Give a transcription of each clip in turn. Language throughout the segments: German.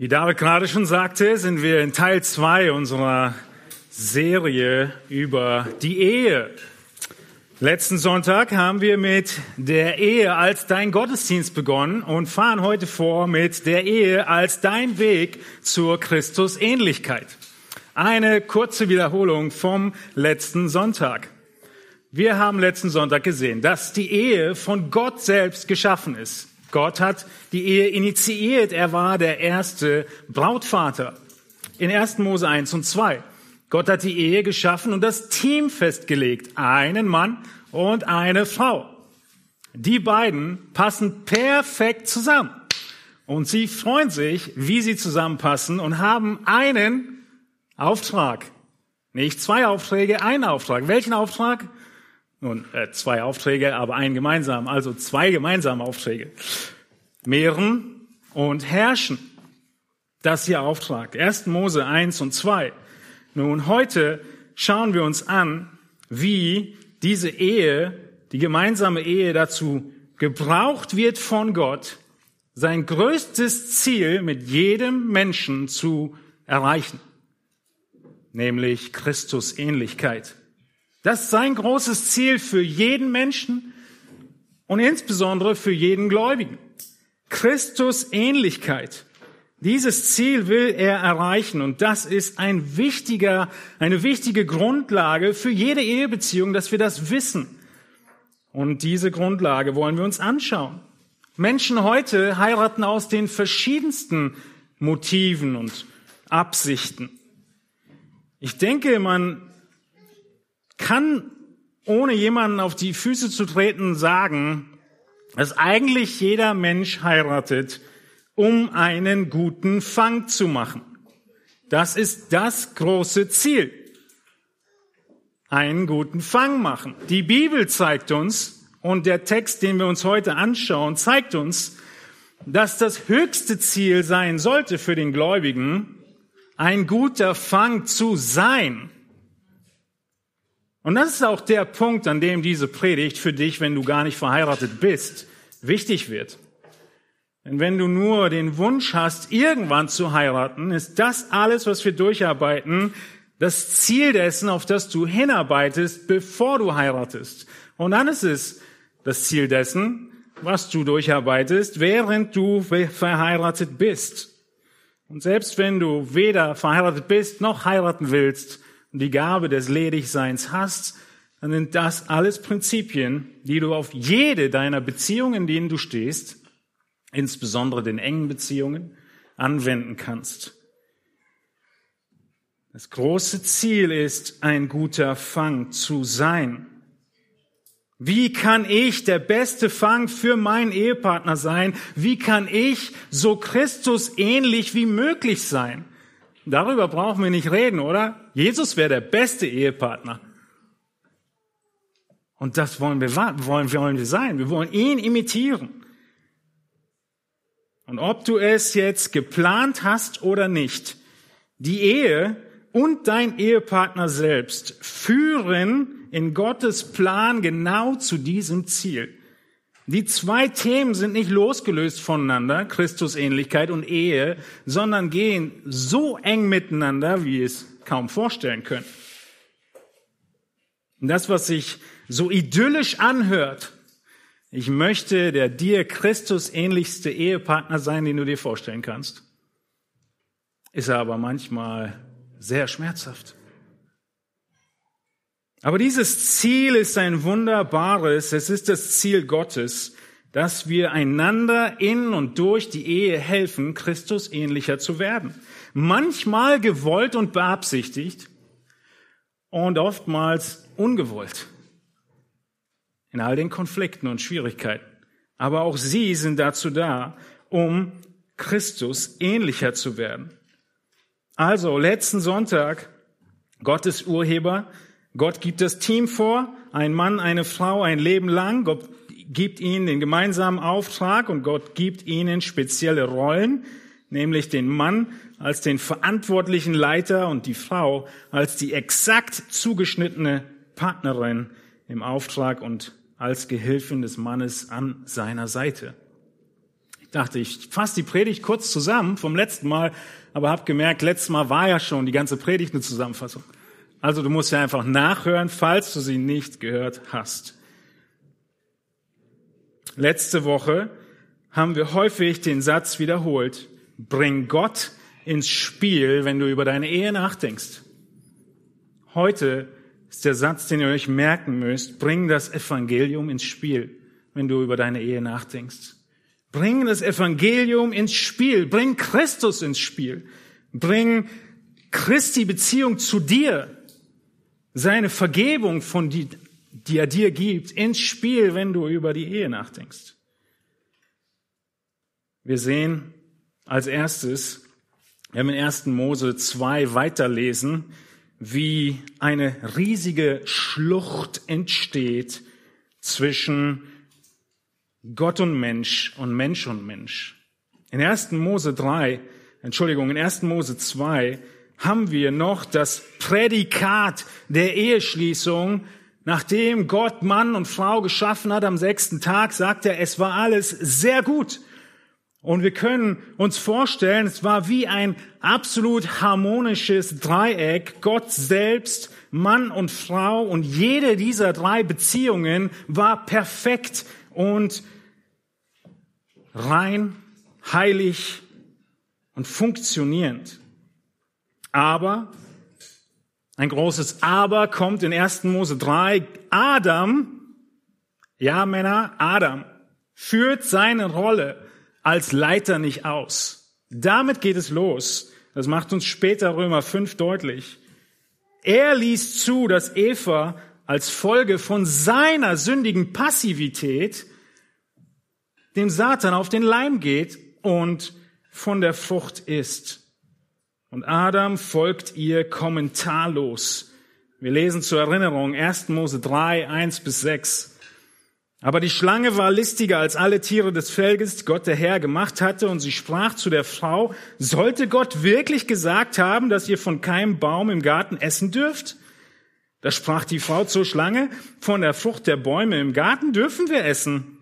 Wie David gerade schon sagte, sind wir in Teil zwei unserer Serie über die Ehe. Letzten Sonntag haben wir mit der Ehe als dein Gottesdienst begonnen und fahren heute vor mit der Ehe als dein Weg zur Christusähnlichkeit. Eine kurze Wiederholung vom letzten Sonntag. Wir haben letzten Sonntag gesehen, dass die Ehe von Gott selbst geschaffen ist. Gott hat die Ehe initiiert. Er war der erste Brautvater. In 1. Mose 1 und 2. Gott hat die Ehe geschaffen und das Team festgelegt. Einen Mann und eine Frau. Die beiden passen perfekt zusammen. Und sie freuen sich, wie sie zusammenpassen und haben einen Auftrag. Nicht zwei Aufträge, einen Auftrag. Welchen Auftrag? Nun, äh, zwei Aufträge, aber einen gemeinsamen, also zwei gemeinsame Aufträge. Mehren und herrschen. Das ihr Auftrag. 1. Mose 1 und 2. Nun, heute schauen wir uns an, wie diese Ehe, die gemeinsame Ehe dazu gebraucht wird von Gott, sein größtes Ziel mit jedem Menschen zu erreichen, nämlich Christusähnlichkeit. Das ist sein großes Ziel für jeden Menschen und insbesondere für jeden Gläubigen. Christus Ähnlichkeit. Dieses Ziel will er erreichen und das ist ein wichtiger, eine wichtige Grundlage für jede Ehebeziehung, dass wir das wissen. Und diese Grundlage wollen wir uns anschauen. Menschen heute heiraten aus den verschiedensten Motiven und Absichten. Ich denke, man kann, ohne jemanden auf die Füße zu treten, sagen, dass eigentlich jeder Mensch heiratet, um einen guten Fang zu machen. Das ist das große Ziel. Einen guten Fang machen. Die Bibel zeigt uns, und der Text, den wir uns heute anschauen, zeigt uns, dass das höchste Ziel sein sollte für den Gläubigen, ein guter Fang zu sein. Und das ist auch der Punkt, an dem diese Predigt für dich, wenn du gar nicht verheiratet bist, wichtig wird. Denn wenn du nur den Wunsch hast, irgendwann zu heiraten, ist das alles, was wir durcharbeiten, das Ziel dessen, auf das du hinarbeitest, bevor du heiratest. Und dann ist es das Ziel dessen, was du durcharbeitest, während du verheiratet bist. Und selbst wenn du weder verheiratet bist noch heiraten willst, und die Gabe des Ledigseins hast, dann sind das alles Prinzipien, die du auf jede deiner Beziehungen, in denen du stehst, insbesondere den engen Beziehungen, anwenden kannst. Das große Ziel ist, ein guter Fang zu sein. Wie kann ich der beste Fang für meinen Ehepartner sein? Wie kann ich so Christus ähnlich wie möglich sein? Darüber brauchen wir nicht reden, oder? Jesus wäre der beste Ehepartner. Und das wollen wir, wollen, wollen wir sein. Wir wollen ihn imitieren. Und ob du es jetzt geplant hast oder nicht, die Ehe und dein Ehepartner selbst führen in Gottes Plan genau zu diesem Ziel. Die zwei Themen sind nicht losgelöst voneinander, Christusähnlichkeit und Ehe, sondern gehen so eng miteinander, wie es kaum vorstellen können. Und das, was sich so idyllisch anhört, ich möchte der dir Christus ähnlichste Ehepartner sein, den du dir vorstellen kannst, ist aber manchmal sehr schmerzhaft. Aber dieses Ziel ist ein wunderbares, es ist das Ziel Gottes, dass wir einander in und durch die Ehe helfen, Christus ähnlicher zu werden. Manchmal gewollt und beabsichtigt und oftmals ungewollt. In all den Konflikten und Schwierigkeiten. Aber auch sie sind dazu da, um Christus ähnlicher zu werden. Also, letzten Sonntag, Gottes Urheber, Gott gibt das Team vor, ein Mann, eine Frau, ein Leben lang. Gott gibt ihnen den gemeinsamen Auftrag und Gott gibt ihnen spezielle Rollen, nämlich den Mann als den verantwortlichen Leiter und die Frau als die exakt zugeschnittene Partnerin im Auftrag und als Gehilfin des Mannes an seiner Seite. dachte ich, fasse die Predigt kurz zusammen vom letzten Mal, aber habe gemerkt, letztes Mal war ja schon die ganze Predigt eine Zusammenfassung. Also du musst ja einfach nachhören, falls du sie nicht gehört hast. Letzte Woche haben wir häufig den Satz wiederholt, bring Gott ins Spiel, wenn du über deine Ehe nachdenkst. Heute ist der Satz, den ihr euch merken müsst, bring das Evangelium ins Spiel, wenn du über deine Ehe nachdenkst. Bring das Evangelium ins Spiel, bring Christus ins Spiel, bring Christi Beziehung zu dir, seine Vergebung, von die, die er dir gibt, ins Spiel, wenn du über die Ehe nachdenkst. Wir sehen als erstes, wenn wir in 1. Mose 2 weiterlesen, wie eine riesige Schlucht entsteht zwischen Gott und Mensch und Mensch und Mensch. In 1. Mose 3, Entschuldigung, in 1. Mose 2 haben wir noch das Prädikat der Eheschließung. Nachdem Gott Mann und Frau geschaffen hat am sechsten Tag, sagt er, es war alles sehr gut. Und wir können uns vorstellen, es war wie ein absolut harmonisches Dreieck. Gott selbst, Mann und Frau und jede dieser drei Beziehungen war perfekt und rein, heilig und funktionierend. Aber, ein großes Aber kommt in 1. Mose 3. Adam, ja Männer, Adam führt seine Rolle als Leiter nicht aus. Damit geht es los. Das macht uns später Römer 5 deutlich. Er ließ zu, dass Eva als Folge von seiner sündigen Passivität dem Satan auf den Leim geht und von der Frucht isst. Und Adam folgt ihr kommentarlos. Wir lesen zur Erinnerung 1. Mose 3, 1 bis 6. Aber die Schlange war listiger als alle Tiere des Felges, Gott der Herr gemacht hatte, und sie sprach zu der Frau, sollte Gott wirklich gesagt haben, dass ihr von keinem Baum im Garten essen dürft? Da sprach die Frau zur Schlange, von der Frucht der Bäume im Garten dürfen wir essen.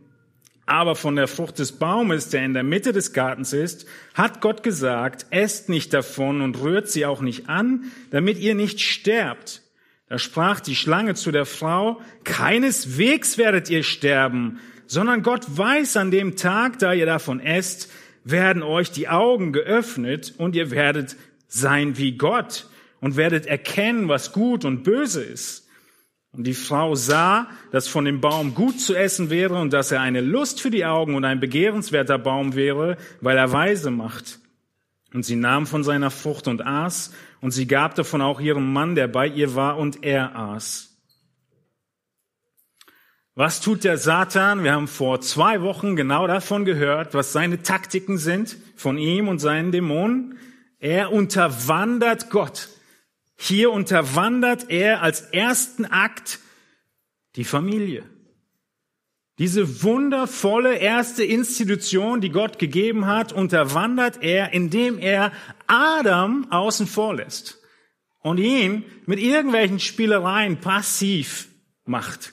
Aber von der Frucht des Baumes, der in der Mitte des Gartens ist, hat Gott gesagt, esst nicht davon und rührt sie auch nicht an, damit ihr nicht sterbt. Da sprach die Schlange zu der Frau, keineswegs werdet ihr sterben, sondern Gott weiß an dem Tag, da ihr davon esst, werden euch die Augen geöffnet und ihr werdet sein wie Gott und werdet erkennen, was gut und böse ist. Und die Frau sah, dass von dem Baum gut zu essen wäre und dass er eine Lust für die Augen und ein begehrenswerter Baum wäre, weil er weise macht. Und sie nahm von seiner Frucht und aß, und sie gab davon auch ihrem Mann, der bei ihr war, und er aß. Was tut der Satan? Wir haben vor zwei Wochen genau davon gehört, was seine Taktiken sind von ihm und seinen Dämonen. Er unterwandert Gott. Hier unterwandert er als ersten Akt die Familie. Diese wundervolle erste Institution, die Gott gegeben hat, unterwandert er, indem er Adam außen vor lässt und ihn mit irgendwelchen Spielereien passiv macht.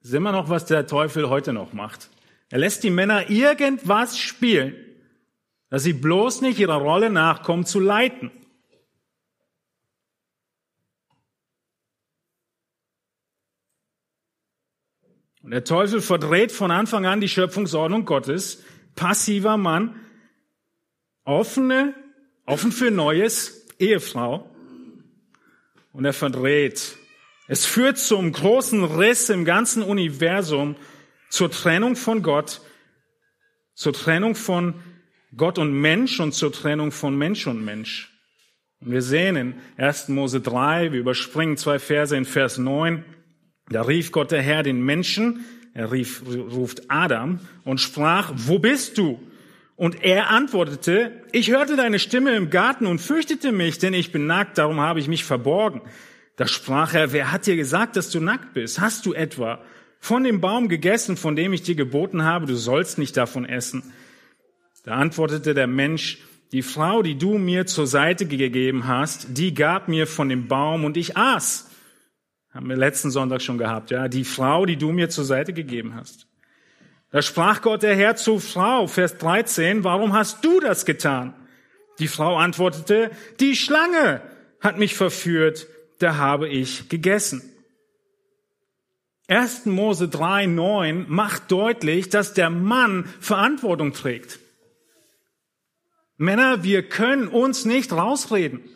Das ist immer noch, was der Teufel heute noch macht. Er lässt die Männer irgendwas spielen, dass sie bloß nicht ihrer Rolle nachkommen zu leiten. Und der Teufel verdreht von Anfang an die Schöpfungsordnung Gottes. Passiver Mann, offene, offen für Neues, Ehefrau. Und er verdreht. Es führt zum großen Riss im ganzen Universum, zur Trennung von Gott, zur Trennung von Gott und Mensch und zur Trennung von Mensch und Mensch. Und wir sehen in 1. Mose 3, wir überspringen zwei Verse in Vers 9, da rief Gott der Herr den Menschen, er rief, ruft Adam und sprach, wo bist du? Und er antwortete, ich hörte deine Stimme im Garten und fürchtete mich, denn ich bin nackt, darum habe ich mich verborgen. Da sprach er, wer hat dir gesagt, dass du nackt bist? Hast du etwa von dem Baum gegessen, von dem ich dir geboten habe, du sollst nicht davon essen? Da antwortete der Mensch, die Frau, die du mir zur Seite gegeben hast, die gab mir von dem Baum und ich aß. Haben wir letzten Sonntag schon gehabt, ja. Die Frau, die du mir zur Seite gegeben hast. Da sprach Gott der Herr zu Frau, Vers 13, warum hast du das getan? Die Frau antwortete, die Schlange hat mich verführt, da habe ich gegessen. 1. Mose 3, 9 macht deutlich, dass der Mann Verantwortung trägt. Männer, wir können uns nicht rausreden.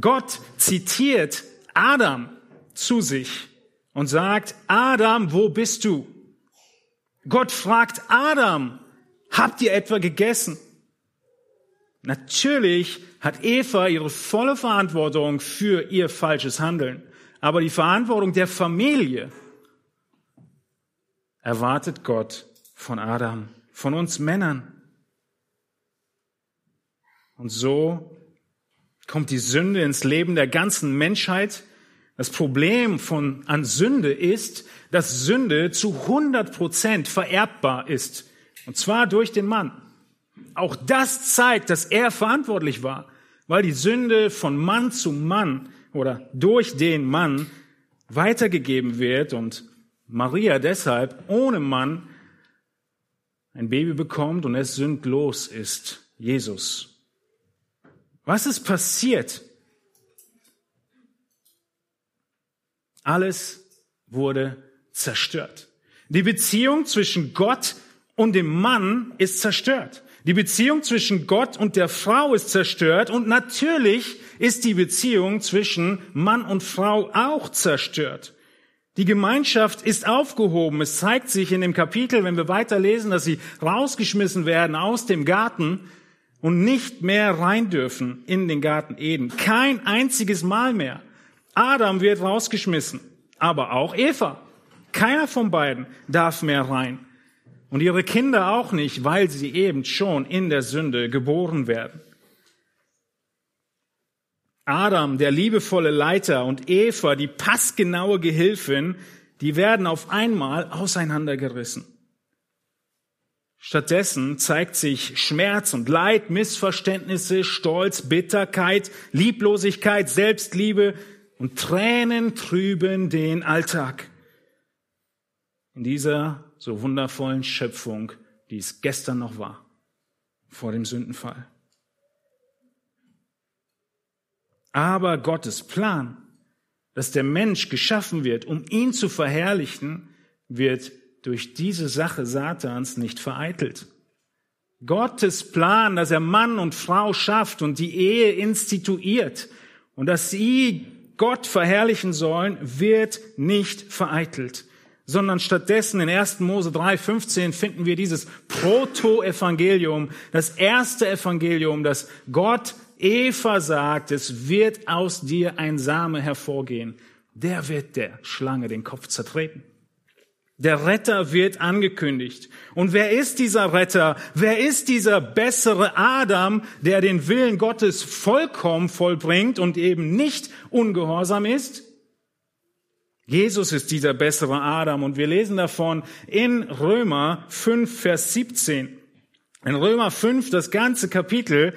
Gott zitiert Adam zu sich und sagt, Adam, wo bist du? Gott fragt Adam, habt ihr etwa gegessen? Natürlich hat Eva ihre volle Verantwortung für ihr falsches Handeln. Aber die Verantwortung der Familie erwartet Gott von Adam, von uns Männern. Und so kommt die Sünde ins Leben der ganzen Menschheit. Das Problem von, an Sünde ist, dass Sünde zu 100 Prozent vererbbar ist. Und zwar durch den Mann. Auch das zeigt, dass er verantwortlich war, weil die Sünde von Mann zu Mann oder durch den Mann weitergegeben wird und Maria deshalb ohne Mann ein Baby bekommt und es sündlos ist, Jesus. Was ist passiert? Alles wurde zerstört. Die Beziehung zwischen Gott und dem Mann ist zerstört. Die Beziehung zwischen Gott und der Frau ist zerstört und natürlich ist die Beziehung zwischen Mann und Frau auch zerstört. Die Gemeinschaft ist aufgehoben. Es zeigt sich in dem Kapitel, wenn wir weiterlesen, dass sie rausgeschmissen werden aus dem Garten und nicht mehr rein dürfen in den Garten Eden. Kein einziges Mal mehr. Adam wird rausgeschmissen, aber auch Eva. Keiner von beiden darf mehr rein. Und ihre Kinder auch nicht, weil sie eben schon in der Sünde geboren werden. Adam, der liebevolle Leiter, und Eva, die passgenaue Gehilfin, die werden auf einmal auseinandergerissen. Stattdessen zeigt sich Schmerz und Leid, Missverständnisse, Stolz, Bitterkeit, Lieblosigkeit, Selbstliebe und Tränen trüben den Alltag. In dieser so wundervollen Schöpfung, die es gestern noch war, vor dem Sündenfall. Aber Gottes Plan, dass der Mensch geschaffen wird, um ihn zu verherrlichen, wird durch diese Sache Satans nicht vereitelt. Gottes Plan, dass er Mann und Frau schafft und die Ehe instituiert und dass sie Gott verherrlichen sollen, wird nicht vereitelt, sondern stattdessen in 1. Mose 3, 15 finden wir dieses Proto-Evangelium, das erste Evangelium, das Gott Eva sagt, es wird aus dir ein Same hervorgehen. Der wird der Schlange den Kopf zertreten. Der Retter wird angekündigt. Und wer ist dieser Retter? Wer ist dieser bessere Adam, der den Willen Gottes vollkommen vollbringt und eben nicht ungehorsam ist? Jesus ist dieser bessere Adam und wir lesen davon in Römer 5, Vers 17. In Römer 5, das ganze Kapitel,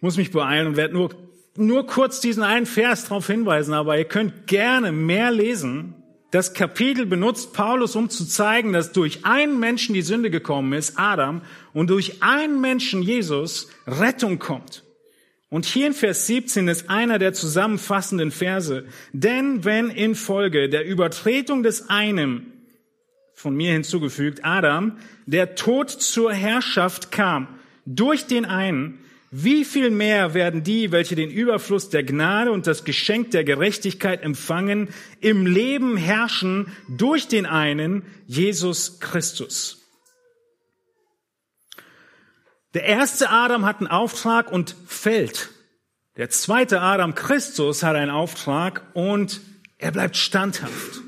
muss mich beeilen und werde nur, nur kurz diesen einen Vers darauf hinweisen, aber ihr könnt gerne mehr lesen. Das Kapitel benutzt Paulus, um zu zeigen, dass durch einen Menschen die Sünde gekommen ist, Adam, und durch einen Menschen, Jesus, Rettung kommt. Und hier in Vers 17 ist einer der zusammenfassenden Verse. Denn wenn in Folge der Übertretung des einen, von mir hinzugefügt, Adam, der Tod zur Herrschaft kam, durch den einen, wie viel mehr werden die, welche den Überfluss der Gnade und das Geschenk der Gerechtigkeit empfangen, im Leben herrschen durch den einen, Jesus Christus. Der erste Adam hat einen Auftrag und fällt. Der zweite Adam, Christus, hat einen Auftrag und er bleibt standhaft.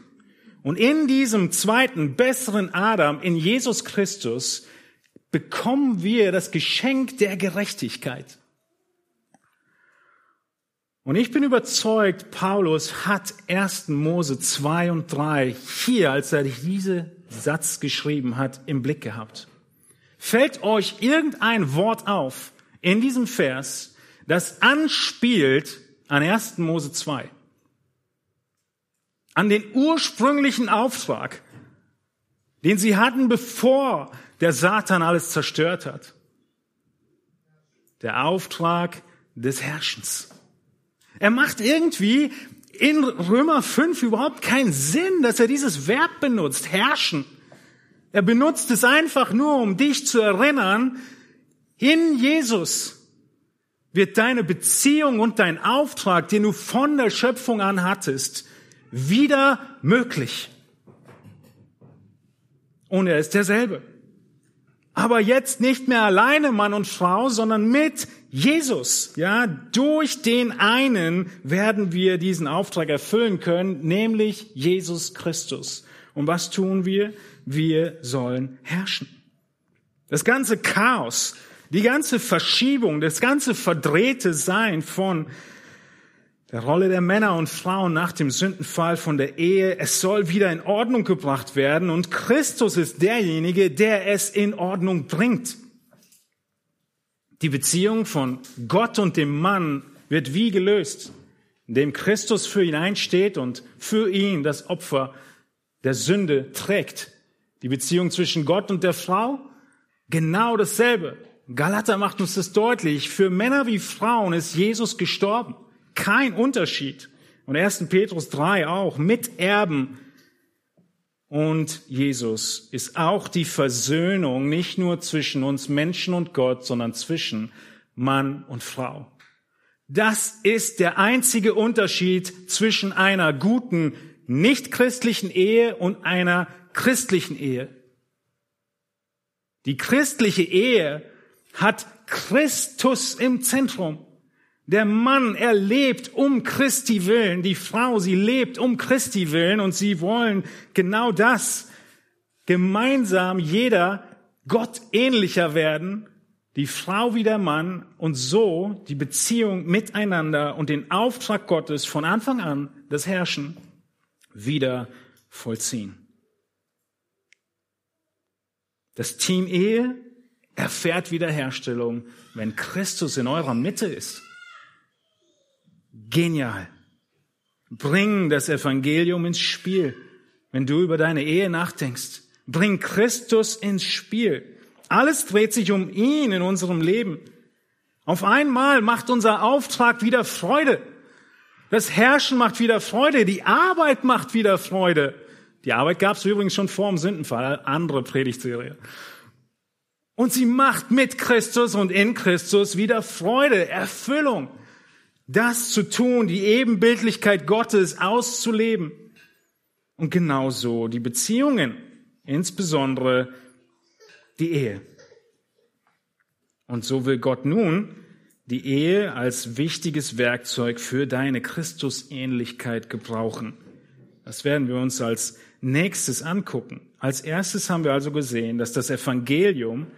Und in diesem zweiten, besseren Adam, in Jesus Christus, bekommen wir das Geschenk der Gerechtigkeit. Und ich bin überzeugt, Paulus hat 1. Mose 2 und 3 hier, als er diesen Satz geschrieben hat, im Blick gehabt. Fällt euch irgendein Wort auf in diesem Vers, das anspielt an 1. Mose 2? An den ursprünglichen Auftrag, den sie hatten, bevor der Satan alles zerstört hat. Der Auftrag des Herrschens. Er macht irgendwie in Römer 5 überhaupt keinen Sinn, dass er dieses Verb benutzt, herrschen. Er benutzt es einfach nur, um dich zu erinnern, in Jesus wird deine Beziehung und dein Auftrag, den du von der Schöpfung an hattest, wieder möglich. Und er ist derselbe. Aber jetzt nicht mehr alleine Mann und Frau, sondern mit Jesus. Ja, durch den einen werden wir diesen Auftrag erfüllen können, nämlich Jesus Christus. Und was tun wir? Wir sollen herrschen. Das ganze Chaos, die ganze Verschiebung, das ganze verdrehte Sein von der Rolle der Männer und Frauen nach dem Sündenfall von der Ehe, es soll wieder in Ordnung gebracht werden und Christus ist derjenige, der es in Ordnung bringt. Die Beziehung von Gott und dem Mann wird wie gelöst, indem Christus für ihn einsteht und für ihn das Opfer der Sünde trägt. Die Beziehung zwischen Gott und der Frau, genau dasselbe. Galater macht uns das deutlich. Für Männer wie Frauen ist Jesus gestorben. Kein Unterschied. Und 1. Petrus 3 auch. Miterben. Und Jesus ist auch die Versöhnung nicht nur zwischen uns Menschen und Gott, sondern zwischen Mann und Frau. Das ist der einzige Unterschied zwischen einer guten nichtchristlichen Ehe und einer christlichen Ehe. Die christliche Ehe hat Christus im Zentrum. Der Mann, er lebt um Christi willen. Die Frau, sie lebt um Christi willen und sie wollen genau das. Gemeinsam jeder Gott ähnlicher werden, die Frau wie der Mann und so die Beziehung miteinander und den Auftrag Gottes von Anfang an, das Herrschen, wieder vollziehen. Das Team Ehe erfährt Wiederherstellung, wenn Christus in eurer Mitte ist. Genial. Bring das Evangelium ins Spiel, wenn du über deine Ehe nachdenkst. Bring Christus ins Spiel. Alles dreht sich um ihn in unserem Leben. Auf einmal macht unser Auftrag wieder Freude. Das Herrschen macht wieder Freude. Die Arbeit macht wieder Freude. Die Arbeit gab es übrigens schon vor dem Sündenfall, andere Predigtserie. Und sie macht mit Christus und in Christus wieder Freude, Erfüllung das zu tun, die Ebenbildlichkeit Gottes auszuleben. Und genauso die Beziehungen, insbesondere die Ehe. Und so will Gott nun die Ehe als wichtiges Werkzeug für deine Christusähnlichkeit gebrauchen. Das werden wir uns als nächstes angucken. Als erstes haben wir also gesehen, dass das Evangelium,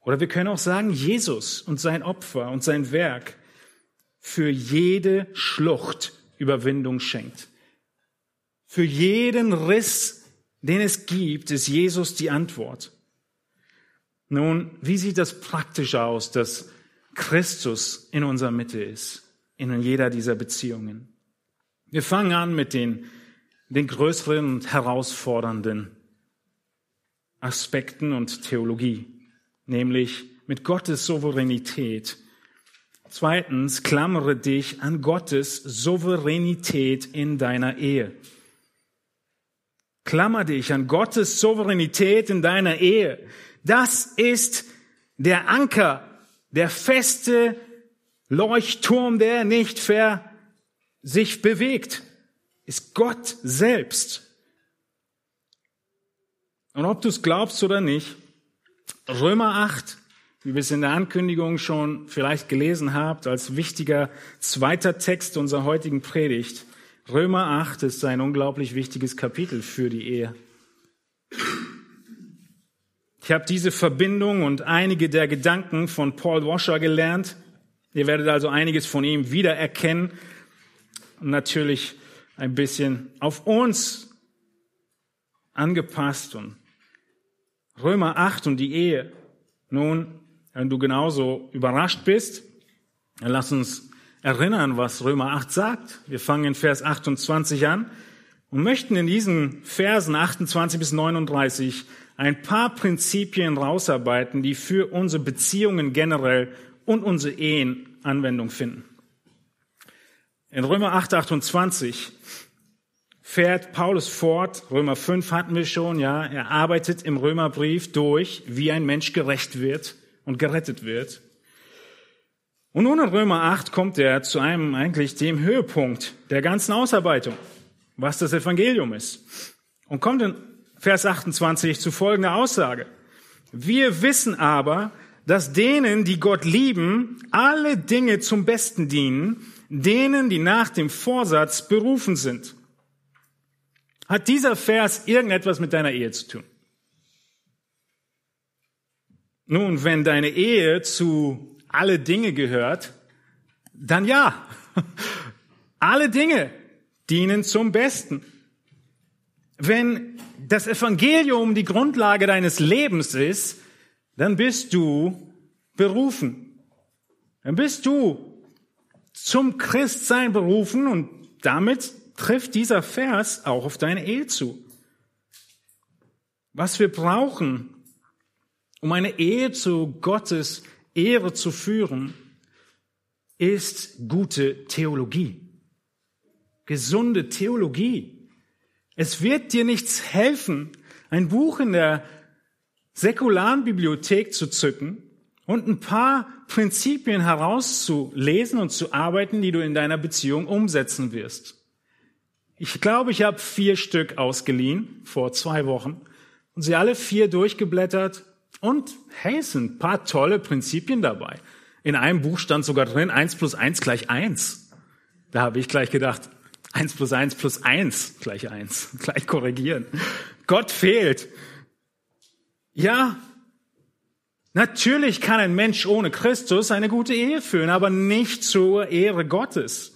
oder wir können auch sagen Jesus und sein Opfer und sein Werk, für jede Schlucht Überwindung schenkt. Für jeden Riss, den es gibt, ist Jesus die Antwort. Nun, wie sieht das praktisch aus, dass Christus in unserer Mitte ist, in jeder dieser Beziehungen? Wir fangen an mit den, den größeren und herausfordernden Aspekten und Theologie, nämlich mit Gottes Souveränität Zweitens, klammere dich an Gottes Souveränität in deiner Ehe. Klammer dich an Gottes Souveränität in deiner Ehe. Das ist der Anker, der feste Leuchtturm, der nicht ver sich bewegt, ist Gott selbst. Und ob du es glaubst oder nicht, Römer 8 wie wir es in der Ankündigung schon vielleicht gelesen habt, als wichtiger zweiter Text unserer heutigen Predigt. Römer 8 ist ein unglaublich wichtiges Kapitel für die Ehe. Ich habe diese Verbindung und einige der Gedanken von Paul Washer gelernt. Ihr werdet also einiges von ihm wiedererkennen und natürlich ein bisschen auf uns angepasst. Und Römer 8 und die Ehe. Nun, wenn du genauso überrascht bist, dann lass uns erinnern, was Römer 8 sagt. Wir fangen in Vers 28 an. und möchten in diesen Versen 28 bis 39 ein paar Prinzipien rausarbeiten, die für unsere Beziehungen generell und unsere Ehen Anwendung finden. In Römer 8, 28 fährt Paulus fort, Römer 5 hatten wir schon, ja, er arbeitet im Römerbrief durch, wie ein Mensch gerecht wird und gerettet wird. Und nun in Römer 8 kommt er zu einem eigentlich dem Höhepunkt der ganzen Ausarbeitung, was das Evangelium ist. Und kommt in Vers 28 zu folgender Aussage. Wir wissen aber, dass denen, die Gott lieben, alle Dinge zum Besten dienen, denen, die nach dem Vorsatz berufen sind. Hat dieser Vers irgendetwas mit deiner Ehe zu tun? Nun, wenn deine Ehe zu alle Dinge gehört, dann ja. Alle Dinge dienen zum Besten. Wenn das Evangelium die Grundlage deines Lebens ist, dann bist du berufen. Dann bist du zum Christsein berufen und damit trifft dieser Vers auch auf deine Ehe zu. Was wir brauchen, um eine Ehe zu Gottes Ehre zu führen, ist gute Theologie. Gesunde Theologie. Es wird dir nichts helfen, ein Buch in der säkularen Bibliothek zu zücken und ein paar Prinzipien herauszulesen und zu arbeiten, die du in deiner Beziehung umsetzen wirst. Ich glaube, ich habe vier Stück ausgeliehen vor zwei Wochen und sie alle vier durchgeblättert und hey, sind ein paar tolle Prinzipien dabei. In einem Buch stand sogar drin, eins plus eins gleich eins. Da habe ich gleich gedacht, eins plus eins plus eins gleich eins. Gleich korrigieren. Gott fehlt. Ja, natürlich kann ein Mensch ohne Christus eine gute Ehe führen, aber nicht zur Ehre Gottes.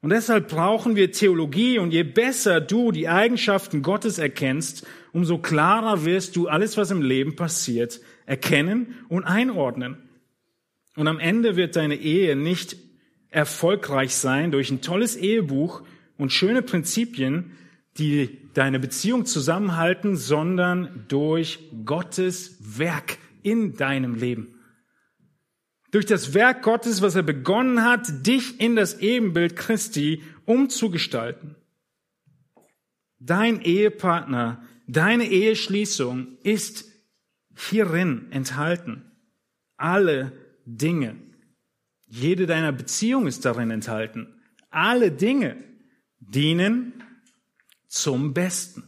Und deshalb brauchen wir Theologie und je besser du die Eigenschaften Gottes erkennst, umso klarer wirst du alles, was im Leben passiert, erkennen und einordnen. Und am Ende wird deine Ehe nicht erfolgreich sein durch ein tolles Ehebuch und schöne Prinzipien, die deine Beziehung zusammenhalten, sondern durch Gottes Werk in deinem Leben durch das Werk Gottes, was er begonnen hat, dich in das Ebenbild Christi umzugestalten. Dein Ehepartner, deine Eheschließung ist hierin enthalten. Alle Dinge. Jede deiner Beziehung ist darin enthalten. Alle Dinge dienen zum Besten.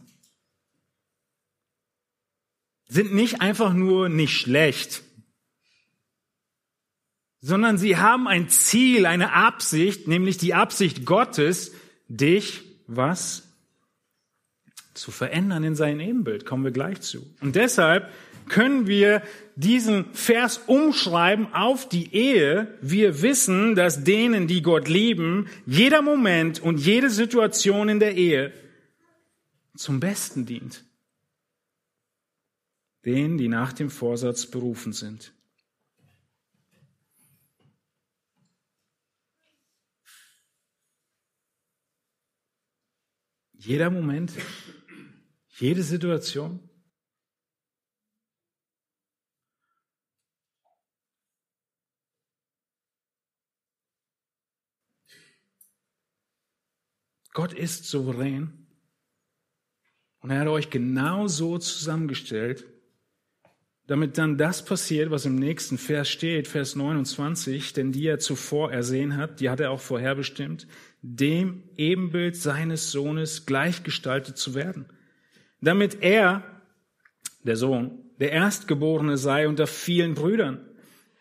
Sind nicht einfach nur nicht schlecht, sondern sie haben ein Ziel, eine Absicht, nämlich die Absicht Gottes, dich was? Zu verändern in sein Ebenbild. Kommen wir gleich zu. Und deshalb können wir diesen Vers umschreiben auf die Ehe. Wir wissen, dass denen, die Gott lieben, jeder Moment und jede Situation in der Ehe zum Besten dient. Denen, die nach dem Vorsatz berufen sind. Jeder Moment, jede Situation. Gott ist souverän. Und er hat euch genau so zusammengestellt, damit dann das passiert, was im nächsten Vers steht, Vers 29, denn die er zuvor ersehen hat, die hat er auch vorherbestimmt, dem Ebenbild seines Sohnes gleichgestaltet zu werden, damit er, der Sohn, der Erstgeborene sei unter vielen Brüdern.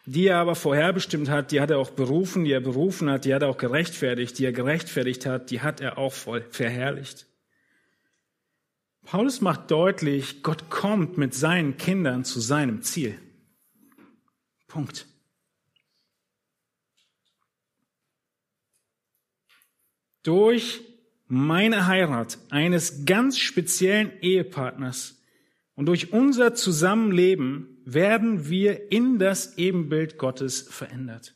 Die er aber vorherbestimmt hat, die hat er auch berufen, die er berufen hat, die hat er auch gerechtfertigt, die er gerechtfertigt hat, die hat er auch voll verherrlicht. Paulus macht deutlich, Gott kommt mit seinen Kindern zu seinem Ziel. Punkt. Durch meine Heirat eines ganz speziellen Ehepartners und durch unser Zusammenleben werden wir in das Ebenbild Gottes verändert.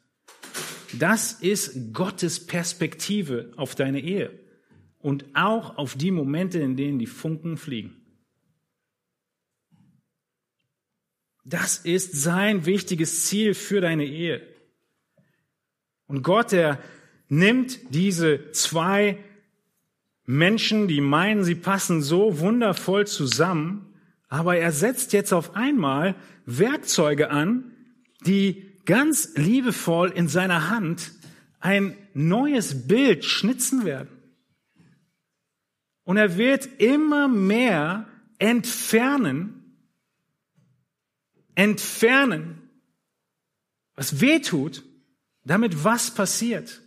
Das ist Gottes Perspektive auf deine Ehe. und auch auf die Momente, in denen die Funken fliegen. Das ist sein wichtiges Ziel für deine Ehe. Und Gott, der nimmt diese zwei Menschen, die meinen, sie passen so wundervoll zusammen, aber er setzt jetzt auf einmal Werkzeuge an, die ganz liebevoll in seiner Hand ein neues Bild schnitzen werden. Und er wird immer mehr entfernen, entfernen, was weh tut, damit was passiert.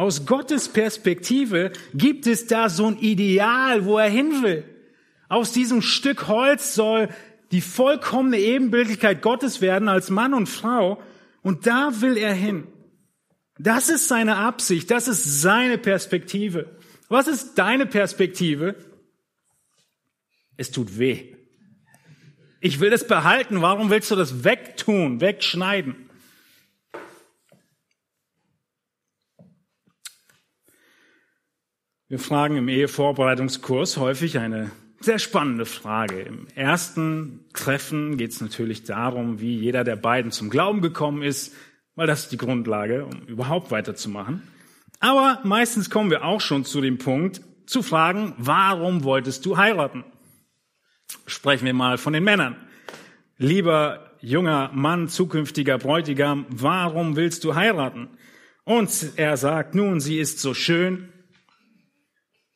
Aus Gottes Perspektive gibt es da so ein Ideal, wo er hin will. Aus diesem Stück Holz soll die vollkommene Ebenbildlichkeit Gottes werden als Mann und Frau. Und da will er hin. Das ist seine Absicht, das ist seine Perspektive. Was ist deine Perspektive? Es tut weh. Ich will es behalten, warum willst du das wegtun, wegschneiden? Wir fragen im Ehevorbereitungskurs häufig eine sehr spannende Frage. Im ersten Treffen geht es natürlich darum, wie jeder der beiden zum Glauben gekommen ist, weil das ist die Grundlage, um überhaupt weiterzumachen. Aber meistens kommen wir auch schon zu dem Punkt, zu fragen, warum wolltest du heiraten? Sprechen wir mal von den Männern. Lieber junger Mann, zukünftiger Bräutigam, warum willst du heiraten? Und er sagt, nun, sie ist so schön.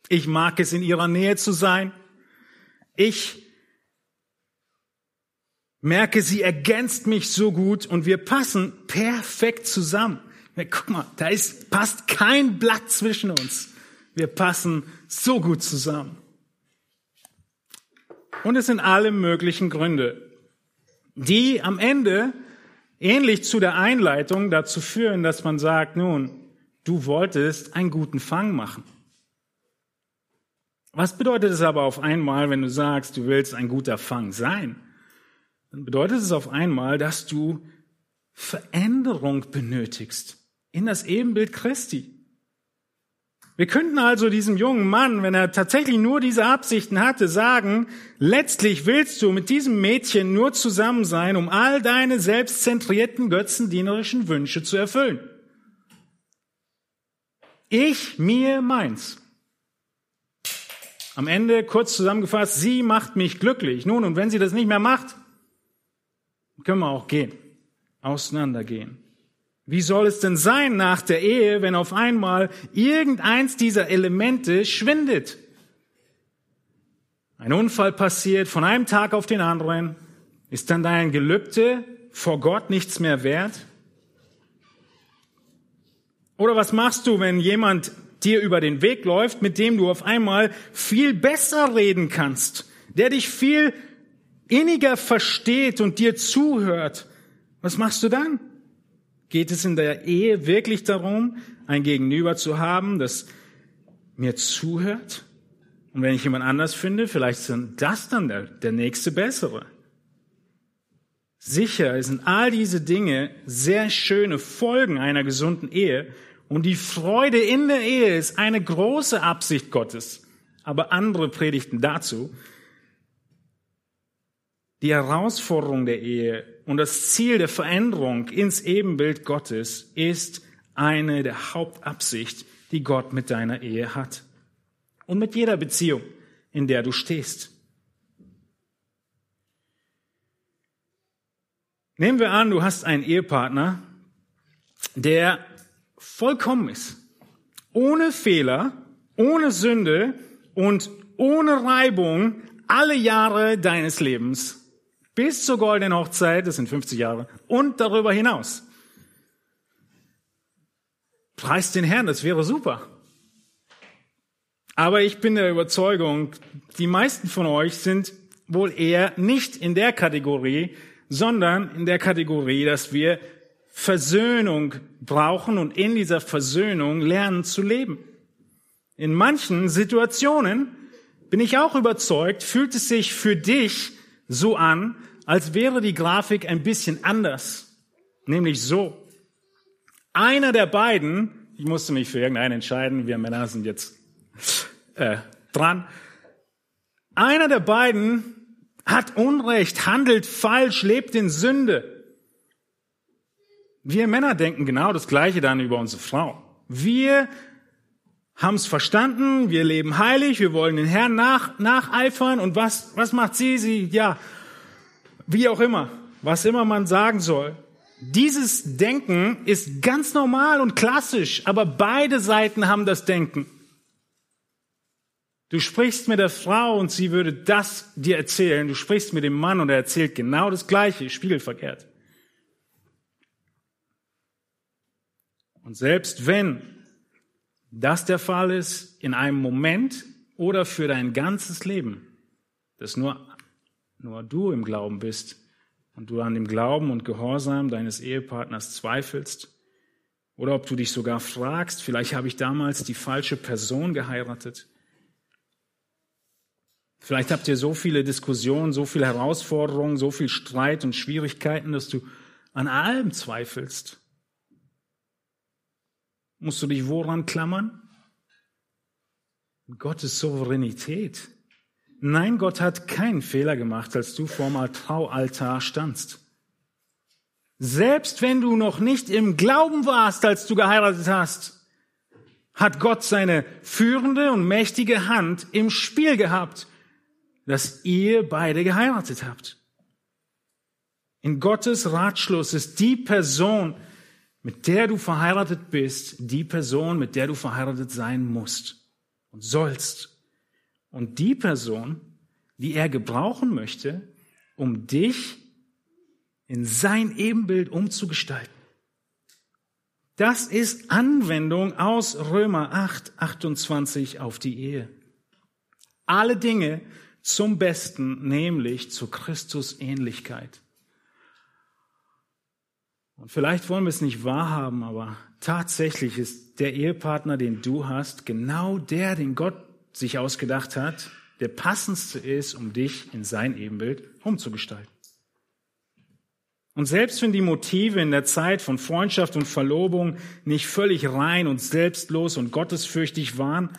Ich mag es, in ihrer Nähe zu sein. Ich merke, sie ergänzt mich so gut und wir passen perfekt zusammen. Guck mal, da ist, passt kein Blatt zwischen uns. Wir passen so gut zusammen. Und es sind alle möglichen Gründe, die am Ende ähnlich zu der Einleitung dazu führen, dass man sagt, nun, du wolltest einen guten Fang machen. Was bedeutet es aber auf einmal, wenn du sagst, du willst ein guter Fang sein? Dann bedeutet es auf einmal, dass du Veränderung benötigst in das Ebenbild Christi. Wir könnten also diesem jungen Mann, wenn er tatsächlich nur diese Absichten hatte, sagen, letztlich willst du mit diesem Mädchen nur zusammen sein, um all deine selbstzentrierten, götzendienerischen Wünsche zu erfüllen. Ich, mir, meins. Am Ende kurz zusammengefasst, sie macht mich glücklich. Nun, und wenn sie das nicht mehr macht, können wir auch gehen, auseinandergehen. Wie soll es denn sein nach der Ehe, wenn auf einmal irgendeins dieser Elemente schwindet? Ein Unfall passiert von einem Tag auf den anderen. Ist dann dein Gelübde vor Gott nichts mehr wert? Oder was machst du, wenn jemand dir über den Weg läuft, mit dem du auf einmal viel besser reden kannst, der dich viel inniger versteht und dir zuhört? Was machst du dann? Geht es in der Ehe wirklich darum, ein Gegenüber zu haben, das mir zuhört? Und wenn ich jemand anders finde, vielleicht sind das dann der, der nächste bessere. Sicher sind all diese Dinge sehr schöne Folgen einer gesunden Ehe und die Freude in der Ehe ist eine große Absicht Gottes. Aber andere predigten dazu. Die Herausforderung der Ehe und das Ziel der Veränderung ins Ebenbild Gottes ist eine der Hauptabsicht, die Gott mit deiner Ehe hat. Und mit jeder Beziehung, in der du stehst. Nehmen wir an, du hast einen Ehepartner, der vollkommen ist. Ohne Fehler, ohne Sünde und ohne Reibung alle Jahre deines Lebens bis zur goldenen Hochzeit, das sind 50 Jahre, und darüber hinaus. Preis den Herrn, das wäre super. Aber ich bin der Überzeugung, die meisten von euch sind wohl eher nicht in der Kategorie, sondern in der Kategorie, dass wir Versöhnung brauchen und in dieser Versöhnung lernen zu leben. In manchen Situationen bin ich auch überzeugt, fühlt es sich für dich so an, als wäre die Grafik ein bisschen anders. Nämlich so. Einer der beiden, ich musste mich für irgendeinen entscheiden, wir Männer sind jetzt äh, dran. Einer der beiden hat Unrecht, handelt falsch, lebt in Sünde. Wir Männer denken genau das Gleiche dann über unsere Frau. Wir haben es verstanden, wir leben heilig, wir wollen den Herrn nach, nacheifern und was, was macht sie? Sie, ja, wie auch immer, was immer man sagen soll. Dieses Denken ist ganz normal und klassisch, aber beide Seiten haben das Denken. Du sprichst mit der Frau und sie würde das dir erzählen. Du sprichst mit dem Mann und er erzählt genau das Gleiche, spiegelverkehrt. Und selbst wenn das der Fall ist, in einem Moment oder für dein ganzes Leben, dass nur, nur du im Glauben bist und du an dem Glauben und Gehorsam deines Ehepartners zweifelst, oder ob du dich sogar fragst, vielleicht habe ich damals die falsche Person geheiratet, Vielleicht habt ihr so viele Diskussionen, so viele Herausforderungen, so viel Streit und Schwierigkeiten, dass du an allem zweifelst. Musst du dich woran klammern? Gottes Souveränität. Nein, Gott hat keinen Fehler gemacht, als du vorm Traualtar standst. Selbst wenn du noch nicht im Glauben warst, als du geheiratet hast, hat Gott seine führende und mächtige Hand im Spiel gehabt dass ihr beide geheiratet habt. In Gottes Ratschluss ist die Person, mit der du verheiratet bist, die Person, mit der du verheiratet sein musst und sollst. Und die Person, die er gebrauchen möchte, um dich in sein Ebenbild umzugestalten. Das ist Anwendung aus Römer 8, 28 auf die Ehe. Alle Dinge zum Besten, nämlich zur Christusähnlichkeit. Und vielleicht wollen wir es nicht wahrhaben, aber tatsächlich ist der Ehepartner, den du hast, genau der, den Gott sich ausgedacht hat, der passendste ist, um dich in sein Ebenbild umzugestalten. Und selbst wenn die Motive in der Zeit von Freundschaft und Verlobung nicht völlig rein und selbstlos und gottesfürchtig waren,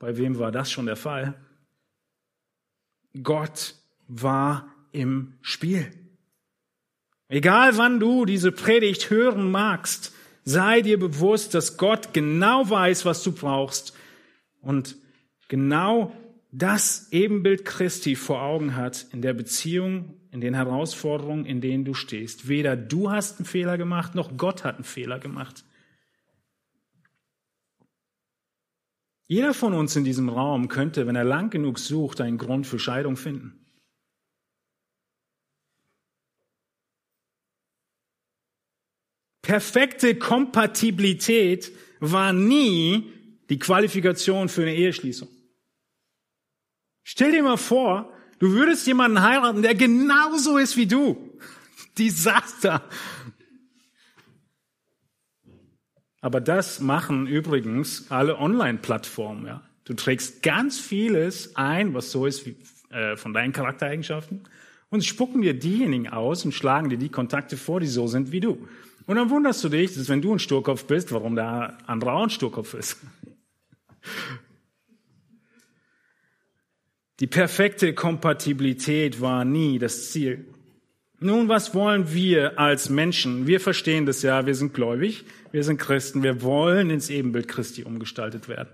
bei wem war das schon der Fall? Gott war im Spiel. Egal wann du diese Predigt hören magst, sei dir bewusst, dass Gott genau weiß, was du brauchst und genau das Ebenbild Christi vor Augen hat in der Beziehung, in den Herausforderungen, in denen du stehst. Weder du hast einen Fehler gemacht, noch Gott hat einen Fehler gemacht. Jeder von uns in diesem Raum könnte, wenn er lang genug sucht, einen Grund für Scheidung finden. Perfekte Kompatibilität war nie die Qualifikation für eine Eheschließung. Stell dir mal vor, du würdest jemanden heiraten, der genauso ist wie du. Desaster. Aber das machen übrigens alle Online-Plattformen. Ja. Du trägst ganz vieles ein, was so ist wie, äh, von deinen Charaktereigenschaften und spucken dir diejenigen aus und schlagen dir die Kontakte vor, die so sind wie du. Und dann wunderst du dich, dass wenn du ein Sturkopf bist, warum der andere auch ein Sturkopf ist. Die perfekte Kompatibilität war nie das Ziel. Nun, was wollen wir als Menschen? Wir verstehen das ja, wir sind gläubig, wir sind Christen, wir wollen ins Ebenbild Christi umgestaltet werden.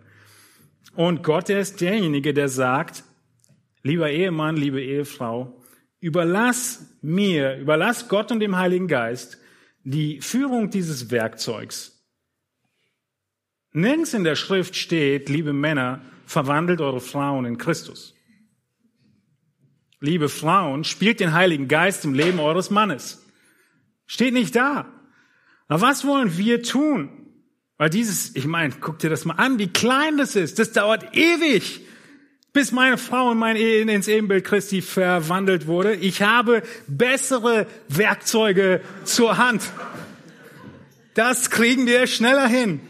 Und Gott, er ist derjenige, der sagt, lieber Ehemann, liebe Ehefrau, überlass mir, überlass Gott und dem Heiligen Geist die Führung dieses Werkzeugs. Nirgends in der Schrift steht, liebe Männer, verwandelt eure Frauen in Christus liebe Frauen, spielt den Heiligen Geist im Leben eures Mannes. Steht nicht da. Aber was wollen wir tun? Weil dieses, ich meine, guck dir das mal an, wie klein das ist. Das dauert ewig, bis meine Frau in mein Ehe ins Ebenbild Christi verwandelt wurde. Ich habe bessere Werkzeuge zur Hand. Das kriegen wir schneller hin.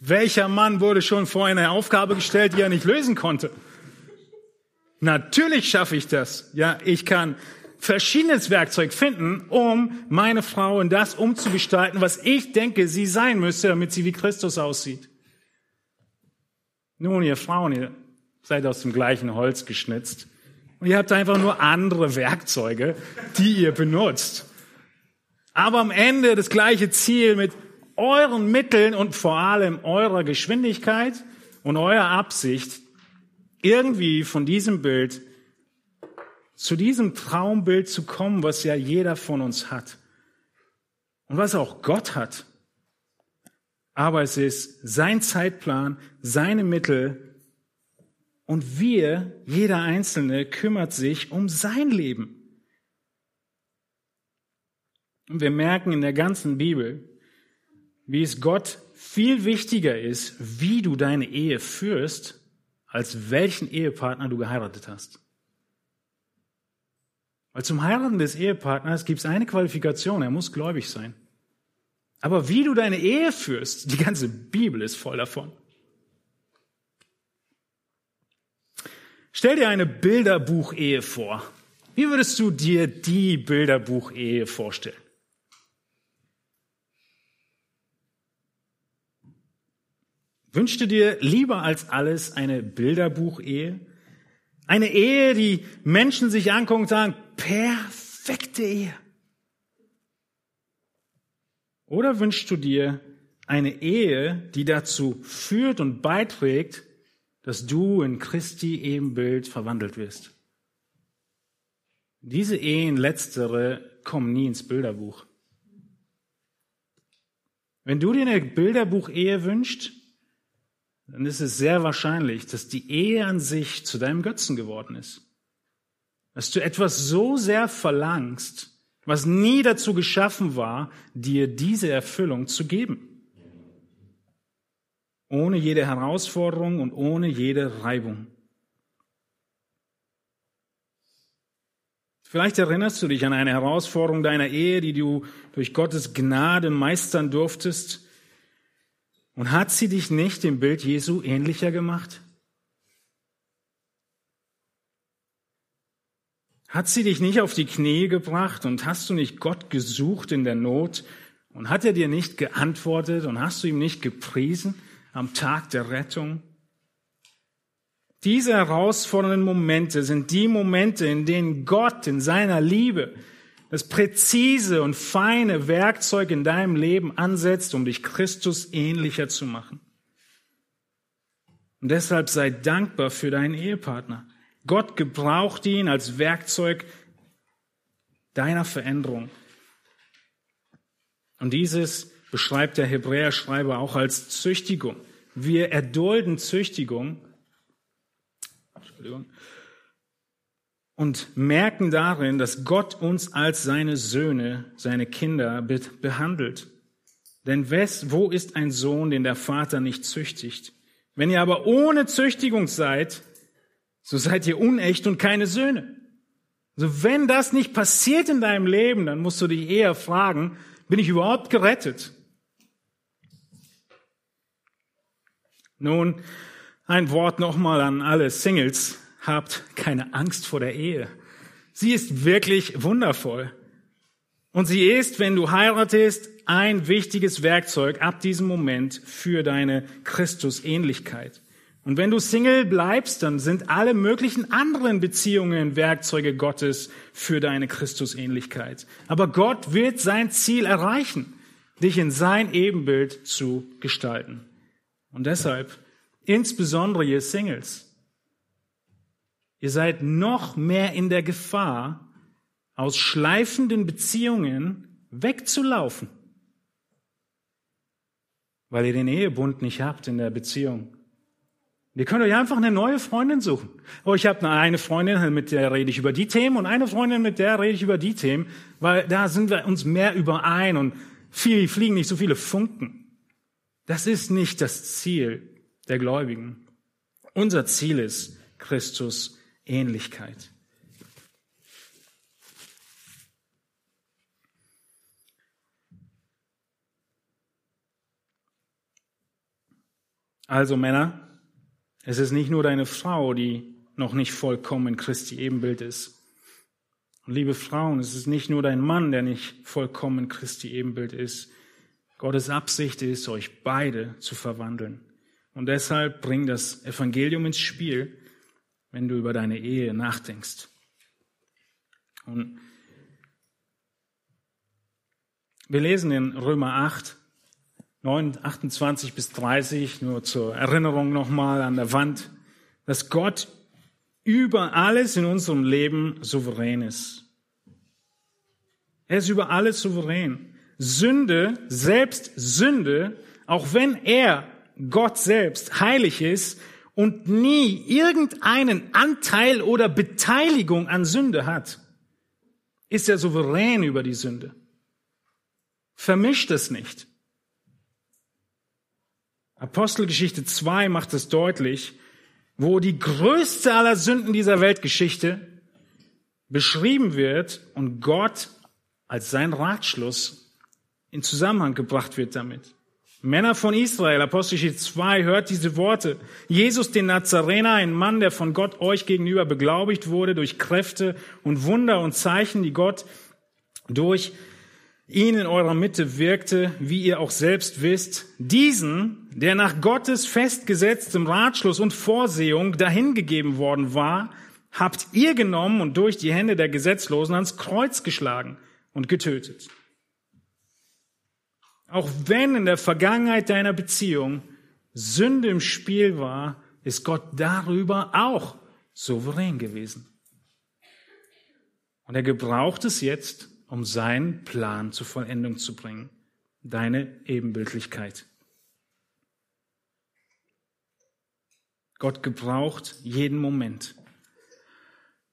Welcher Mann wurde schon vor eine Aufgabe gestellt, die er nicht lösen konnte? Natürlich schaffe ich das. Ja, ich kann verschiedenes Werkzeug finden, um meine Frau in das umzugestalten, was ich denke, sie sein müsste, damit sie wie Christus aussieht. Nun, ihr Frauen, ihr seid aus dem gleichen Holz geschnitzt. Und ihr habt einfach nur andere Werkzeuge, die ihr benutzt. Aber am Ende das gleiche Ziel mit euren Mitteln und vor allem eurer Geschwindigkeit und eurer Absicht, irgendwie von diesem Bild zu diesem Traumbild zu kommen, was ja jeder von uns hat. Und was auch Gott hat. Aber es ist sein Zeitplan, seine Mittel und wir, jeder Einzelne, kümmert sich um sein Leben. Und wir merken in der ganzen Bibel, wie es Gott viel wichtiger ist, wie du deine Ehe führst, als welchen Ehepartner du geheiratet hast. Weil zum Heiraten des Ehepartners gibt es eine Qualifikation, er muss gläubig sein. Aber wie du deine Ehe führst, die ganze Bibel ist voll davon. Stell dir eine Bilderbuchehe vor. Wie würdest du dir die Bilderbuchehe vorstellen? Wünschst du dir lieber als alles eine Bilderbuchehe? Eine Ehe, die Menschen sich angucken und sagen, perfekte Ehe. Oder wünschst du dir eine Ehe, die dazu führt und beiträgt, dass du in Christi Ebenbild verwandelt wirst? Diese Ehen letztere kommen nie ins Bilderbuch. Wenn du dir eine Bilderbuch-Ehe wünschst, dann ist es sehr wahrscheinlich, dass die Ehe an sich zu deinem Götzen geworden ist. Dass du etwas so sehr verlangst, was nie dazu geschaffen war, dir diese Erfüllung zu geben. Ohne jede Herausforderung und ohne jede Reibung. Vielleicht erinnerst du dich an eine Herausforderung deiner Ehe, die du durch Gottes Gnade meistern durftest und hat sie dich nicht dem Bild Jesu ähnlicher gemacht? Hat sie dich nicht auf die Knie gebracht und hast du nicht Gott gesucht in der Not und hat er dir nicht geantwortet und hast du ihm nicht gepriesen am Tag der Rettung? Diese herausfordernden Momente sind die Momente, in denen Gott in seiner Liebe das präzise und feine Werkzeug in deinem Leben ansetzt, um dich Christus ähnlicher zu machen. Und deshalb sei dankbar für deinen Ehepartner. Gott gebraucht ihn als Werkzeug deiner Veränderung. Und dieses beschreibt der Hebräerschreiber auch als Züchtigung. Wir erdulden Züchtigung. Und merken darin, dass Gott uns als seine Söhne, seine Kinder behandelt. Denn wes, wo ist ein Sohn, den der Vater nicht züchtigt? Wenn ihr aber ohne Züchtigung seid, so seid ihr unecht und keine Söhne. Also wenn das nicht passiert in deinem Leben, dann musst du dich eher fragen, bin ich überhaupt gerettet? Nun, ein Wort nochmal an alle Singles. Habt keine Angst vor der Ehe. Sie ist wirklich wundervoll. Und sie ist, wenn du heiratest, ein wichtiges Werkzeug ab diesem Moment für deine Christusähnlichkeit. Und wenn du Single bleibst, dann sind alle möglichen anderen Beziehungen Werkzeuge Gottes für deine Christusähnlichkeit. Aber Gott wird sein Ziel erreichen, dich in sein Ebenbild zu gestalten. Und deshalb, insbesondere ihr Singles, Ihr seid noch mehr in der Gefahr, aus schleifenden Beziehungen wegzulaufen, weil ihr den Ehebund nicht habt in der Beziehung. Ihr könnt euch einfach eine neue Freundin suchen. Oh, ich habe eine Freundin, mit der rede ich über die Themen und eine Freundin, mit der rede ich über die Themen, weil da sind wir uns mehr überein und viel, fliegen nicht so viele Funken. Das ist nicht das Ziel der Gläubigen. Unser Ziel ist Christus Ähnlichkeit. Also Männer, es ist nicht nur deine Frau, die noch nicht vollkommen Christi Ebenbild ist. Und liebe Frauen, es ist nicht nur dein Mann, der nicht vollkommen Christi Ebenbild ist. Gottes Absicht ist, euch beide zu verwandeln. Und deshalb bring das Evangelium ins Spiel, wenn du über deine Ehe nachdenkst. Und wir lesen in Römer 8, 9, 28 bis 30, nur zur Erinnerung nochmal an der Wand, dass Gott über alles in unserem Leben souverän ist. Er ist über alles souverän. Sünde, selbst Sünde, auch wenn er, Gott selbst, heilig ist und nie irgendeinen Anteil oder Beteiligung an Sünde hat, ist er souverän über die Sünde. Vermischt es nicht. Apostelgeschichte 2 macht es deutlich, wo die größte aller Sünden dieser Weltgeschichte beschrieben wird und Gott als sein Ratschluss in Zusammenhang gebracht wird damit. Männer von Israel, Apostelgeschichte 2, hört diese Worte. Jesus, den Nazarener, ein Mann, der von Gott euch gegenüber beglaubigt wurde durch Kräfte und Wunder und Zeichen, die Gott durch ihn in eurer Mitte wirkte, wie ihr auch selbst wisst, diesen, der nach Gottes festgesetztem Ratschluss und Vorsehung dahingegeben worden war, habt ihr genommen und durch die Hände der Gesetzlosen ans Kreuz geschlagen und getötet. Auch wenn in der Vergangenheit deiner Beziehung Sünde im Spiel war, ist Gott darüber auch souverän gewesen. Und er gebraucht es jetzt, um seinen Plan zur Vollendung zu bringen. Deine Ebenbildlichkeit. Gott gebraucht jeden Moment.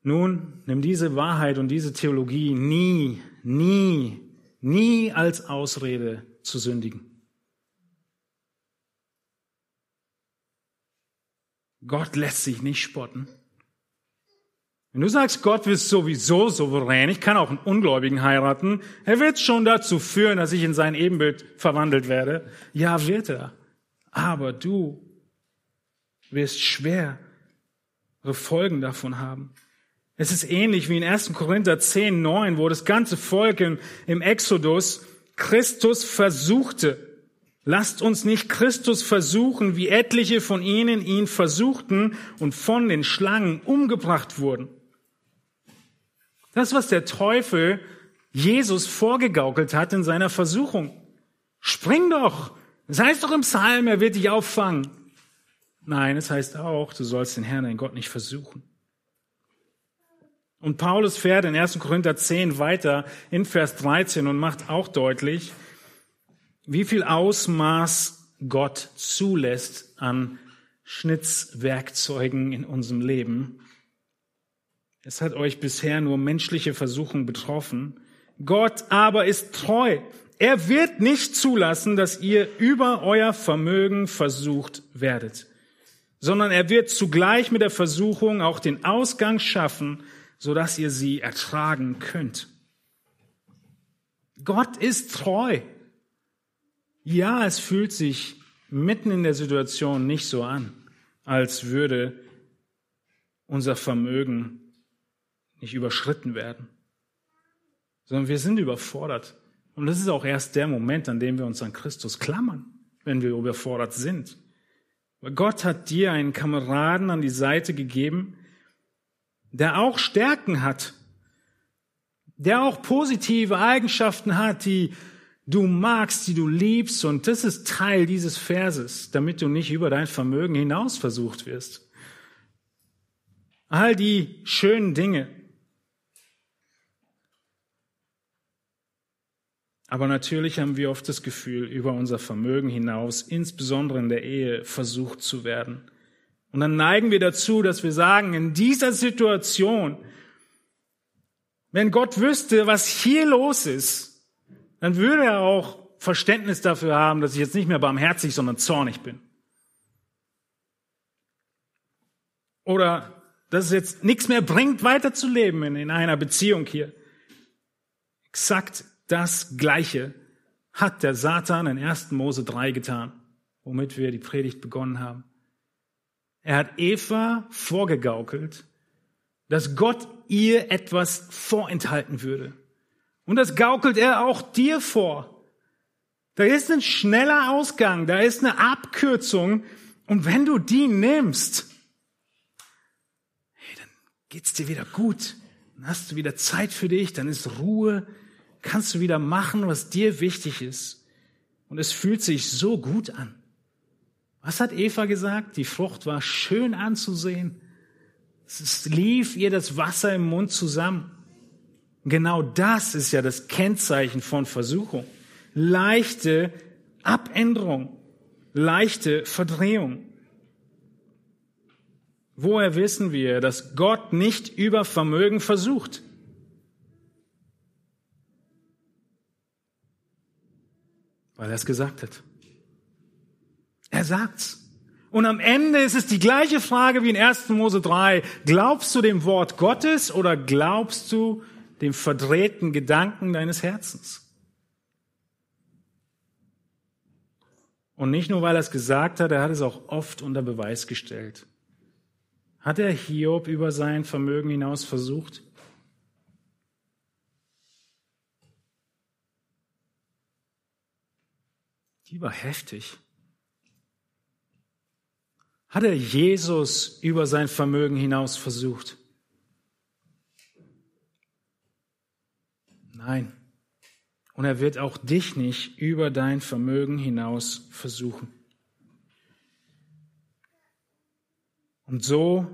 Nun, nimm diese Wahrheit und diese Theologie nie, nie, nie als Ausrede zu sündigen. Gott lässt sich nicht spotten. Wenn du sagst, Gott ist sowieso souverän, ich kann auch einen Ungläubigen heiraten, er wird schon dazu führen, dass ich in sein Ebenbild verwandelt werde. Ja, wird er. Aber du wirst schwere Folgen davon haben. Es ist ähnlich wie in 1. Korinther 10, 9, wo das ganze Volk im, im Exodus Christus versuchte. Lasst uns nicht Christus versuchen, wie etliche von ihnen ihn versuchten und von den Schlangen umgebracht wurden. Das, was der Teufel Jesus vorgegaukelt hat in seiner Versuchung. Spring doch! Es heißt doch im Psalm, er wird dich auffangen. Nein, es heißt auch, du sollst den Herrn, dein Gott, nicht versuchen. Und Paulus fährt in 1. Korinther 10 weiter in Vers 13 und macht auch deutlich, wie viel Ausmaß Gott zulässt an Schnitzwerkzeugen in unserem Leben. Es hat euch bisher nur menschliche Versuchung betroffen. Gott aber ist treu. Er wird nicht zulassen, dass ihr über euer Vermögen versucht werdet, sondern er wird zugleich mit der Versuchung auch den Ausgang schaffen, sodass ihr sie ertragen könnt. Gott ist treu. Ja, es fühlt sich mitten in der Situation nicht so an, als würde unser Vermögen nicht überschritten werden, sondern wir sind überfordert. Und das ist auch erst der Moment, an dem wir uns an Christus klammern, wenn wir überfordert sind. Weil Gott hat dir einen Kameraden an die Seite gegeben, der auch Stärken hat, der auch positive Eigenschaften hat, die du magst, die du liebst. Und das ist Teil dieses Verses, damit du nicht über dein Vermögen hinaus versucht wirst. All die schönen Dinge, Aber natürlich haben wir oft das Gefühl, über unser Vermögen hinaus, insbesondere in der Ehe, versucht zu werden. Und dann neigen wir dazu, dass wir sagen, in dieser Situation, wenn Gott wüsste, was hier los ist, dann würde er auch Verständnis dafür haben, dass ich jetzt nicht mehr barmherzig, sondern zornig bin. Oder dass es jetzt nichts mehr bringt, weiterzuleben in, in einer Beziehung hier. Exakt das Gleiche hat der Satan in 1. Mose 3 getan, womit wir die Predigt begonnen haben. Er hat Eva vorgegaukelt, dass Gott ihr etwas vorenthalten würde. Und das gaukelt er auch dir vor. Da ist ein schneller Ausgang, da ist eine Abkürzung, Und wenn du die nimmst, hey, dann geht's dir wieder gut. Dann hast du wieder Zeit für dich, dann ist Ruhe, kannst du wieder machen, was dir wichtig ist. Und es fühlt sich so gut an. Was hat Eva gesagt? Die Frucht war schön anzusehen. Es lief ihr das Wasser im Mund zusammen. Genau das ist ja das Kennzeichen von Versuchung. Leichte Abänderung, leichte Verdrehung. Woher wissen wir, dass Gott nicht über Vermögen versucht? Weil er es gesagt hat. Er sagt's. Und am Ende ist es die gleiche Frage wie in 1. Mose 3. Glaubst du dem Wort Gottes oder glaubst du dem verdrehten Gedanken deines Herzens? Und nicht nur, weil er es gesagt hat, er hat es auch oft unter Beweis gestellt. Hat er Hiob über sein Vermögen hinaus versucht? Die war heftig. Hat er Jesus über sein Vermögen hinaus versucht? Nein. Und er wird auch dich nicht über dein Vermögen hinaus versuchen. Und so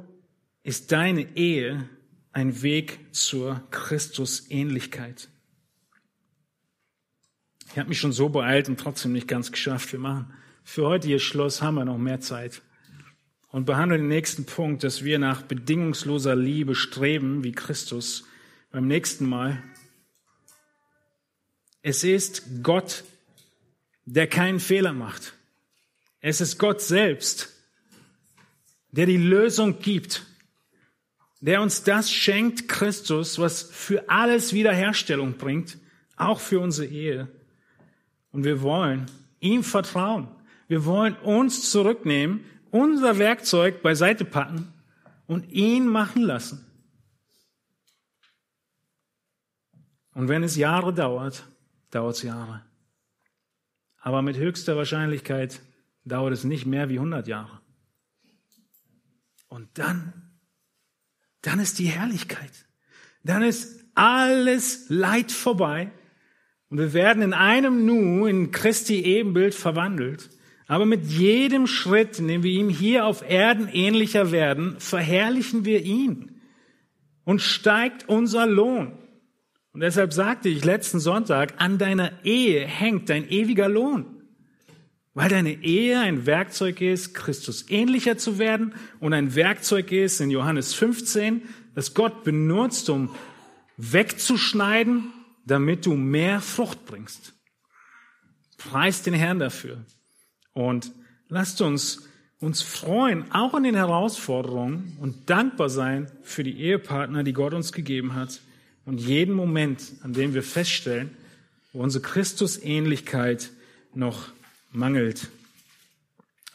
ist deine Ehe ein Weg zur Christusähnlichkeit. Ich habe mich schon so beeilt und trotzdem nicht ganz geschafft. Wir machen für heute hier Schluss, haben wir noch mehr Zeit und behandeln den nächsten Punkt, dass wir nach bedingungsloser Liebe streben, wie Christus beim nächsten Mal. Es ist Gott, der keinen Fehler macht. Es ist Gott selbst, der die Lösung gibt, der uns das schenkt, Christus, was für alles Wiederherstellung bringt, auch für unsere Ehe. Und wir wollen ihm vertrauen. Wir wollen uns zurücknehmen unser Werkzeug beiseite packen und ihn machen lassen. Und wenn es Jahre dauert, dauert es Jahre. Aber mit höchster Wahrscheinlichkeit dauert es nicht mehr wie 100 Jahre. Und dann, dann ist die Herrlichkeit. Dann ist alles Leid vorbei. Und wir werden in einem Nu in Christi Ebenbild verwandelt. Aber mit jedem Schritt, in dem wir ihm hier auf Erden ähnlicher werden, verherrlichen wir ihn und steigt unser Lohn. Und deshalb sagte ich letzten Sonntag, an deiner Ehe hängt dein ewiger Lohn. Weil deine Ehe ein Werkzeug ist, Christus ähnlicher zu werden und ein Werkzeug ist in Johannes 15, das Gott benutzt, um wegzuschneiden, damit du mehr Frucht bringst. Preis den Herrn dafür. Und lasst uns uns freuen, auch an den Herausforderungen und dankbar sein für die Ehepartner, die Gott uns gegeben hat und jeden Moment, an dem wir feststellen, wo unsere Christusähnlichkeit noch mangelt.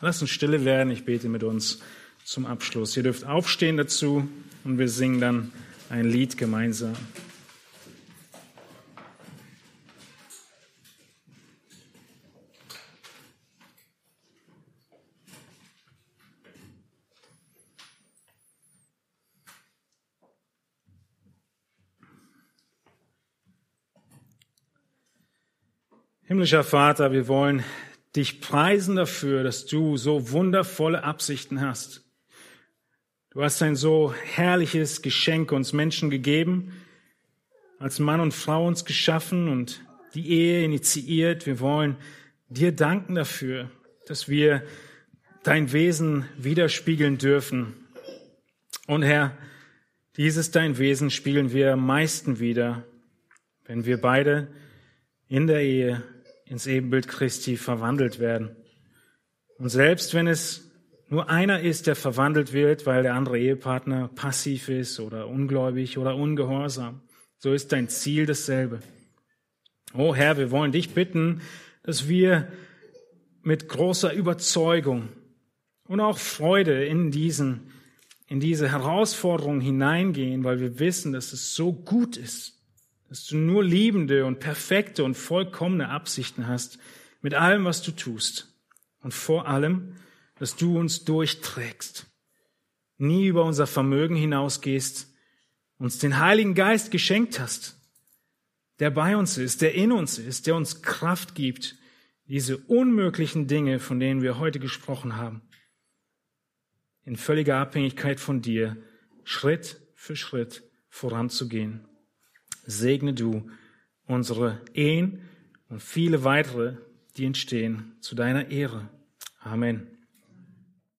Lasst uns stille werden. Ich bete mit uns zum Abschluss. Ihr dürft aufstehen dazu und wir singen dann ein Lied gemeinsam. Himmlischer Vater, wir wollen dich preisen dafür, dass du so wundervolle Absichten hast. Du hast ein so herrliches Geschenk uns Menschen gegeben, als Mann und Frau uns geschaffen und die Ehe initiiert. Wir wollen dir danken dafür, dass wir dein Wesen widerspiegeln dürfen. Und Herr, dieses dein Wesen spiegeln wir am meisten wieder, wenn wir beide in der Ehe ins Ebenbild Christi verwandelt werden. Und selbst wenn es nur einer ist, der verwandelt wird, weil der andere Ehepartner passiv ist oder ungläubig oder ungehorsam, so ist dein Ziel dasselbe. Oh Herr, wir wollen dich bitten, dass wir mit großer Überzeugung und auch Freude in diesen, in diese Herausforderung hineingehen, weil wir wissen, dass es so gut ist, dass du nur liebende und perfekte und vollkommene Absichten hast mit allem, was du tust. Und vor allem, dass du uns durchträgst, nie über unser Vermögen hinausgehst, uns den Heiligen Geist geschenkt hast, der bei uns ist, der in uns ist, der uns Kraft gibt, diese unmöglichen Dinge, von denen wir heute gesprochen haben, in völliger Abhängigkeit von dir, Schritt für Schritt voranzugehen. Segne du unsere Ehen und viele weitere, die entstehen, zu deiner Ehre. Amen.